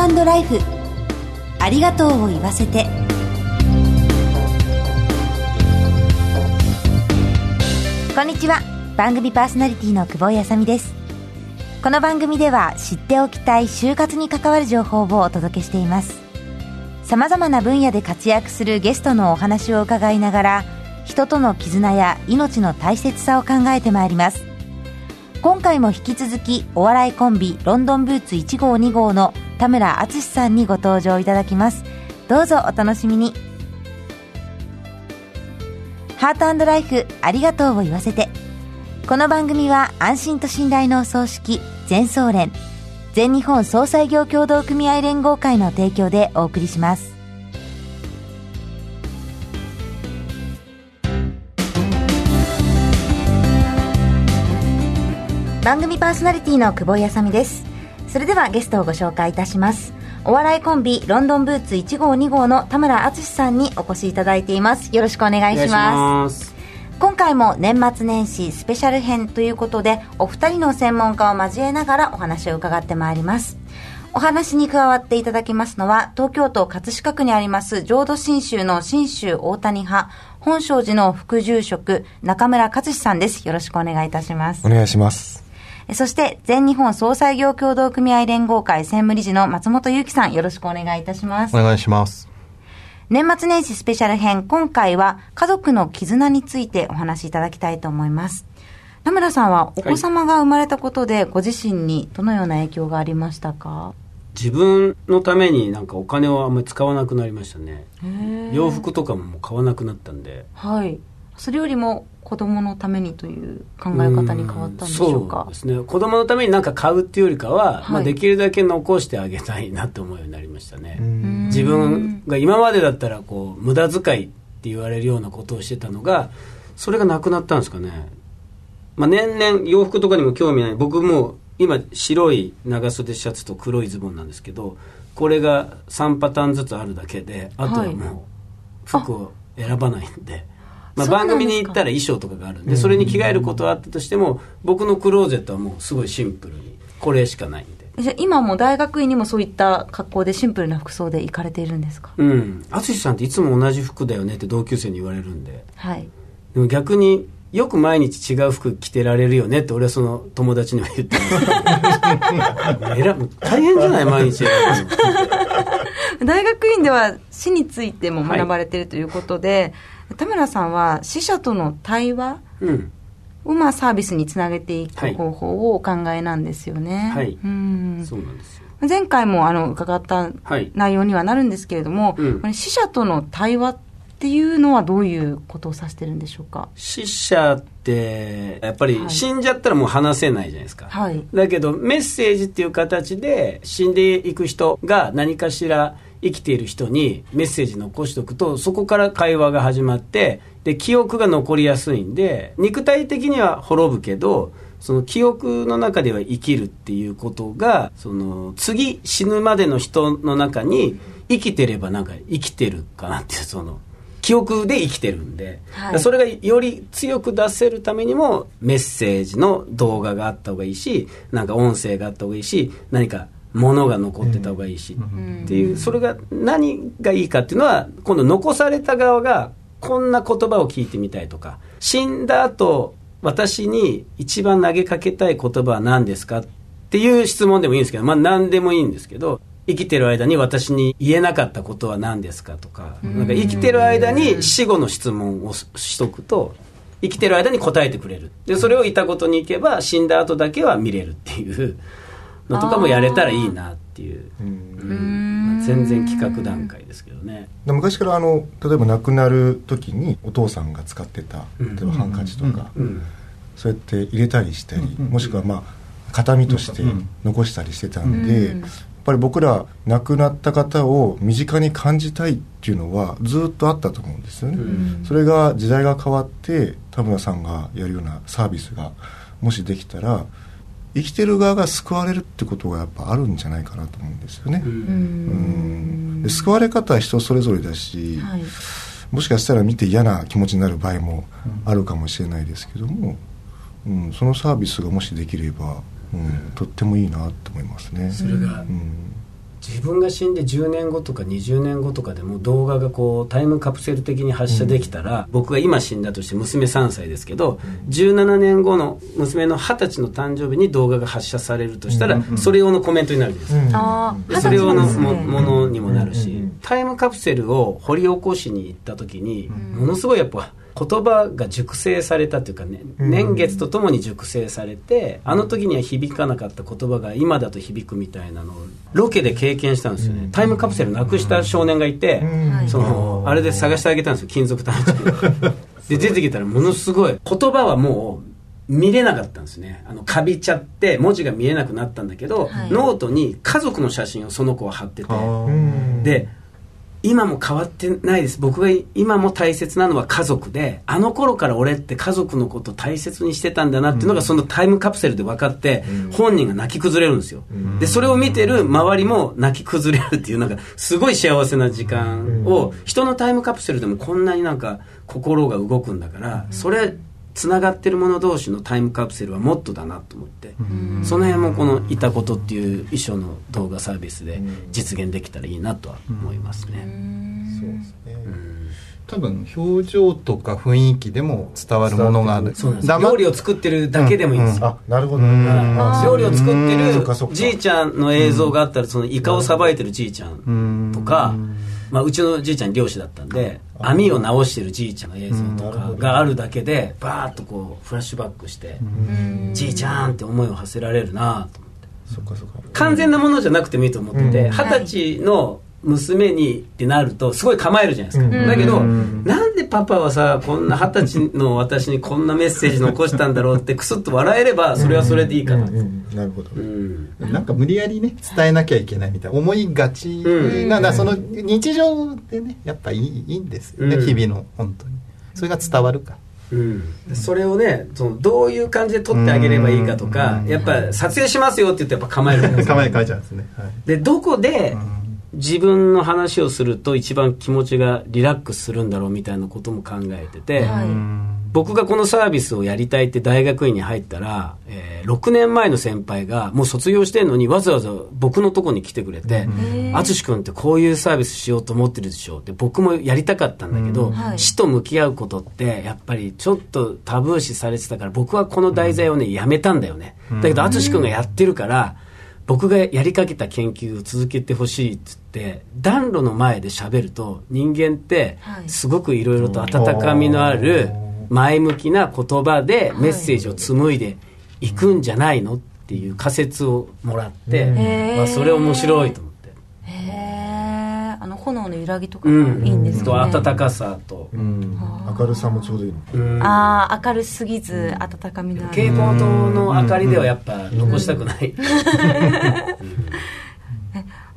ートライフ。ありがとうを言わせて。こんにちは。番組パーソナリティの久保井あさみです。この番組では知っておきたい就活に関わる情報をお届けしています。さまざまな分野で活躍するゲストのお話を伺いながら人との絆や命の大切さを考えてまいります。今回も引き続きお笑いコンビロンドンブーツ1号2号の田村淳さんにご登場いただきます。どうぞお楽しみに。ハートライフありがとうを言わせて。この番組は安心と信頼のお葬式全総連全日本総裁業協同組合連合会の提供でお送りします。番組パーソナリティの久保井あさみです。それではゲストをご紹介いたします。お笑いコンビロンドンブーツ1号2号の田村淳さんにお越しいただいています。よろしくお願いします。今回も年末年始スペシャル編ということでお二人の専門家を交えながらお話を伺ってまいります。お話に加わっていただきますのは東京都葛飾区にあります浄土真宗の真宗大谷派本庄寺の副住職中村勝志さんです。よろしくお願いいたします。お願いしますそして、全日本総裁業協同組合連合会専務理事の松本祐樹さん、よろしくお願いいたします。お願いします。年末年始スペシャル編、今回は家族の絆についてお話しいただきたいと思います。田村さんはお子様が生まれたことで、ご自身にどのような影響がありましたか、自分のためになんかお金をあんまり使わなくなりましたね洋服とかももう買わなくなったんではいそれよりも子供のためにという考え方に変わったんでしょうか？そうですね。子供のために何か買うっていうよりかは、はい、まあ、できるだけ残してあげたいなって思うようになりましたね。自分が今までだったらこう無駄遣いって言われるようなことをしてたのがそれがなくなったんですかね、まあ、年々洋服とかにも興味ない。僕も今白い長袖シャツと黒いズボンなんですけどこれが3パターンずつあるだけであとはもう服を選ばないんで、まあ、番組に行ったら衣装とかがあるんでそれに着替えることはあったとしても僕のクローゼットはもうすごいシンプルにこれしかないんで。じゃ今も大学院にもそういった格好でシンプルな服装で行かれているんですか？うん。淳さんっていつも同じ服だよねって同級生に言われるんで、はい、でも逆によく毎日違う服着てられるよねって俺はその友達には言ってます 大変じゃない毎日。大学院では死についても学ばれているということで、はい田村さんは死者との対話をまあサービスにつなげていく方法をお考えなんですよね。はい、うん。そうなんですよ。前回もあの伺った内容にはなるんですけれども、はいうん、死者との対話っていうのはどういうことを指してるんでしょうか？死者ってやっぱり死んじゃったらもう話せないじゃないですか、はい、だけどメッセージっていう形で死んでいく人が何かしら生きている人にメッセージ残しておくとそこから会話が始まってで記憶が残りやすいんで肉体的には滅ぶけどその記憶の中では生きるっていうことがその次死ぬまでの人の中に生きてればなんか生きてるかなっていうその記憶で生きてるんで、はい、それがより強く出せるためにもメッセージの動画があった方がいいしなんか音声があった方がいいし何かものが残ってた方がいいし、っていうそれが何がいいかっていうのは今度残された側がこんな言葉を聞いてみたいとか死んだ後私に一番投げかけたい言葉は何ですかっていう質問でもいいんですけどまあ何でもいいんですけど生きてる間に私に言えなかったことは何ですかとかなんか生きてる間に死後の質問をしとくと生きてる間に答えてくれる。でそれをいたことに行けば死んだ後だけは見れるっていうのとかもやれたらいいなっていう、うん。まあ、全然企画段階ですけどね。昔からあの例えば亡くなる時にお父さんが使ってた例えばハンカチとか、そうやって入れたりしたり、もしくはまあ形見として残したりしてたんで、やっぱり僕ら亡くなった方を身近に感じたいっていうのはずっとあったと思うんですよね、それが時代が変わって田村さんがやるようなサービスがもしできたら生きてる側が救われるってことがやっぱあるんじゃないかなと思うんですよね。うんで救われ方は人それぞれだし、はい、もしかしたら見て嫌な気持ちになる場合もあるかもしれないですけども、うん、そのサービスがもしできれば、うん、とってもいいなと思いますね。それが、うん自分が死んで10年後とか20年後とかでも動画がこうタイムカプセル的に発射できたら、うん、僕が今死んだとして娘3歳ですけど、うん、17年後の娘の20歳の誕生日に動画が発射されるとしたら、うん、それ用のコメントになるんです、うん、それ用のも,、ものにもなるし、タイムカプセルを掘り起こしに行った時に、ものすごいやっぱ言葉が熟成されたというかね、年月とともに熟成されて、あの時には響かなかった言葉が今だと響くみたいなのをロケで経験したんですよね、タイムカプセルなくした少年がいて、そのあれで探してあげたんですよ金属探知機。で出てきたらものすごい言葉はもう見れなかったんですね。あのかびちゃって文字が見えなくなったんだけど、はい、ノートに家族の写真をその子は貼ってて。で今も変わってないです。僕が今も大切なのは家族であの頃から俺って家族のこと大切にしてたんだなっていうのがそのタイムカプセルで分かって本人が泣き崩れるんですよ。でそれを見てる周りも泣き崩れるっていうなんかすごい幸せな時間を人のタイムカプセルでもこんなになんか心が動くんだからそれつながってる者同士のタイムカプセルはもっとだなと思ってその辺もこの「いたこと」っていう衣装の動画サービスで実現できたらいいなとは思いますね。そうですね。多分表情とか雰囲気でも伝わるものがある。料理を作ってるだけでもいいんですよ、うん。うん、あなるほど、料理を作ってるじいちゃんの映像があったらそのイカをさばいてるじいちゃんとか、まあ、うちのじいちゃん漁師だったんで網を直してるじいちゃんの映像とかがあるだけでバーッとこうフラッシュバックしてじいちゃんって思いを馳せられるなと思って。そっかそっか。完全なものじゃなくてもいいと思ってて二十歳の娘にってなるとすごい構えるじゃないですか、だけど、なんでパパはさこんな二十歳の私にこんなメッセージ残したんだろうって クスッと笑えればそれはそれでいいかな、なるほど、うん、なんか無理やりね伝えなきゃいけないみたいな思いがちが、うん、その日常でねやっぱいいいいんですよね、日々の本当に。それが伝わるか。うん、それをねそのどういう感じで撮ってあげればいいかとかやっぱ撮影しますよって言ってやっぱ構える 構え変えちゃうんですね、はい、でどこで、自分の話をすると一番気持ちがリラックスするんだろうみたいなことも考えてて、はい、僕がこのサービスをやりたいって大学院に入ったら、えー、6年前の先輩がもう卒業してんのにわざわざ僕のとこに来てくれて「淳君ってこういうサービスしようと思ってるでしょ」って僕もやりたかったんだけど、はい、死と向き合うことってやっぱりちょっとタブー視されてたから僕はこの題材をねやめたんだよね。だけど淳君がやってるから僕がやりかけた研究を続けてほしいっつって暖炉の前で喋ると人間ってすごくいろいろと温かみのある前向きな言葉でメッセージを紡いでいくんじゃないのっていう仮説をもらって、まあ、それ面白いと思って。あの炎の揺らぎとかもいいんですか、ね、と暖かさと、うん、明るさもちょうどいいの、うん、ああ明るすぎず温かみのある。蛍光灯の明かりではやっぱ残したくない、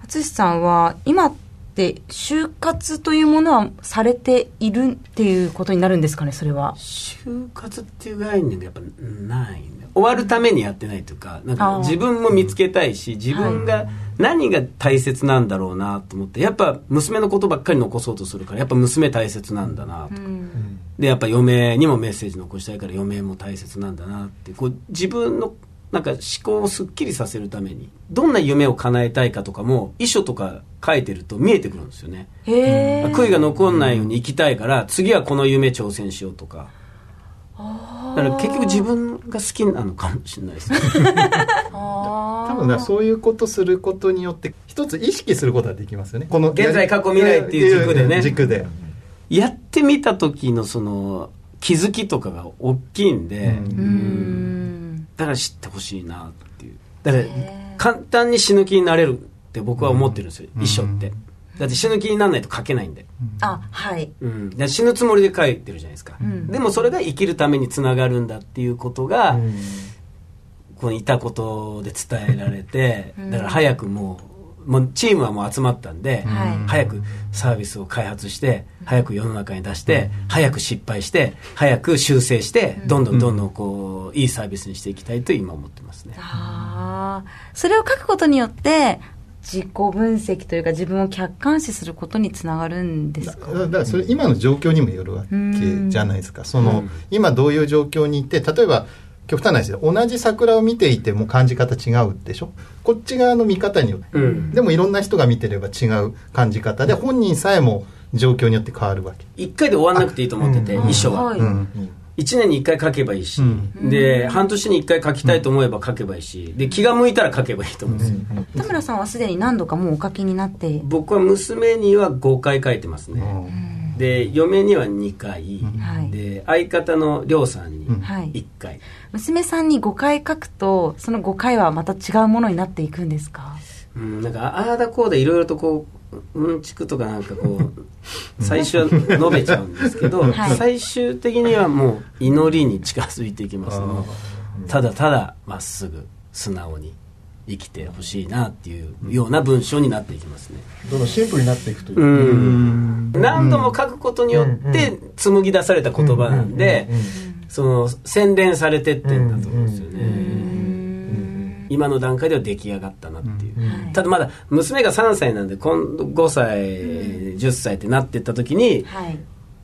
淳さんは今って就活というものはされているっていうことになるんですかねそれは。就活っていう概念がやっぱない終わるためにやってないというかなんか自分も見つけたいし自分が何が大切なんだろうなと思ってやっぱ娘のことばっかり残そうとするからやっぱ娘大切なんだなとか、うん、でやっぱ嫁にもメッセージ残したいから嫁も大切なんだなってこう自分のなんか思考をすっきりさせるためにどんな夢を叶えたいかとかも遺書とか書いてると見えてくるんですよね。悔いが残んないように生きたいから次はこの夢挑戦しようとか。だから結局自分が好きなのかもしれないですね。多分そういうことすることによって一つ意識することができますよね。この現在過去未来っていう軸でね。軸で。やってみた時のその気づきとかが大きいんでだから知ってほしいなっていう。だから簡単に死ぬ気になれるって僕は思ってるんですよ遺書って。だって死ぬ気にならないと書けないんで。あ、はい。うん。死ぬつもりで書いてるじゃないですか。うん、でもそれが生きるためにつながるんだっていうことが、うん、このいたことで伝えられて、だから早くもう、もうチームはもう集まったんで、早くサービスを開発して、早く世の中に出して、早く失敗して、早く修正して、どんどんどんどんこう、いいサービスにしていきたいと今思ってますね。ああ。それを書くことによって、自己分析というか自分を客観視することにつながるんですか？だからそれ今の状況にもよるわけじゃないですか、その、今どういう状況にいて例えば極端な話で同じ桜を見ていても感じ方違うでしょ？こっち側の見方によって、うん、でもいろんな人が見てれば違う感じ方で本人さえも状況によって変わるわけ。一回で終わらなくていいと思ってて、うん、遺書は、うん、1年に1回書けばいいし、で半年に1回書きたいと思えば書けばいいし。で気が向いたら書けばいいと思うんですよ、田村さんはすでに何度かもうお書きになって。僕は娘には5回書いてますね、で嫁には2回、はい、で相方の亮さんに1回、はい、娘さんに5回書くとその5回はまた違うものになっていくんですか？うん、なんかああだこうだいろいろとこううんちくとかなんかこう 最初は述べちゃうんですけど、はい、最終的にはもう祈りに近づいていきますね。ただただまっすぐ素直に生きてほしいなっていうような文章になっていきますね。どんどんシンプルになっていくという。うん。何度も書くことによって紡ぎ出された言葉なん。で、その洗練されてってん。だと思うん。ですよね。今の段階では出来上がったなっていう。ただまだ娘が3歳なん。で今度5歳、10歳ってなってった時に、はい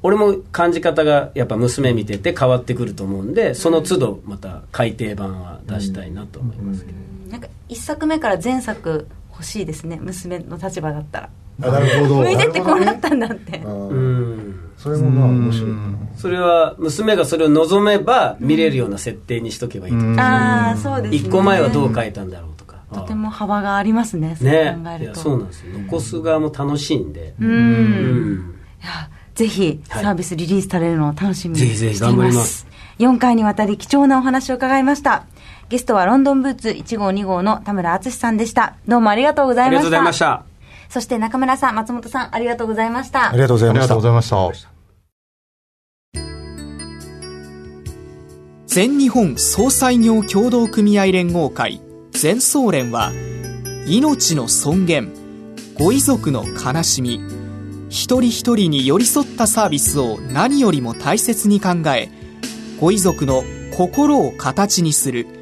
俺も感じ方がやっぱ娘見てて変わってくると思うん。でその都度また改訂版は出したいなと思いますけど、なんか1作目から前作欲しいですね娘の立場だったら。あなるほど。向いてってこうなったんだって。うん。それもまあ面白いそれは娘がそれを望めば見れるような設定にしとけばいいと。思うああそうですね。1個前はどう書いたんだろうとか。とても幅がありますねね。いやそうなんですよ。残す側も楽しいんで。うん。いやぜひサービスリリースされるのを楽しみにしています,、はい、ます。4回にわたり貴重なお話を伺いましたゲストはロンドンブーツ1号2号の田村敦さんでした。どうもありがとうございました。ありがとうございました。そして中村さん松本さんありがとうございました。ありがとうございました。ありがとうございました全日本総裁業協同組合連合会。全総連は命の尊厳。ご遺族の悲しみ。一人一人に寄り添ったサービスを何よりも大切に考えご遺族の心を形にする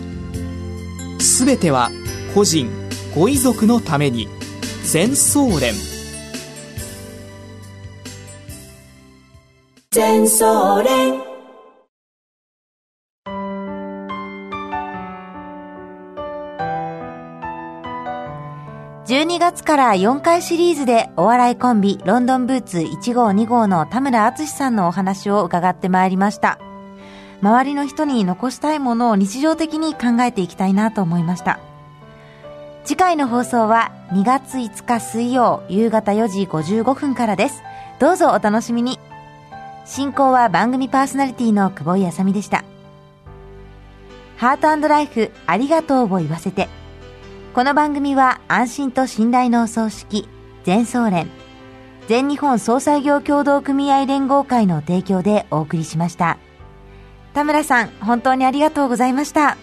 すべては個人ご遺族のために。全総連。全総連。12月から4回シリーズでお笑いコンビロンドンブーツ1号2号の田村敦さんのお話を伺ってまいりました。周りの人に残したいものを日常的に考えていきたいなと思いました。次回の放送は2月5日水曜夕方4時55分からです。どうぞお楽しみに。進行は番組パーソナリティの久保井あさみでした。ハートライフありがとうを言わせて。この番組は安心と信頼のお葬式、全総連、全日本総裁業協同組合連合会の提供でお送りしました。田村さん、本当にありがとうございました。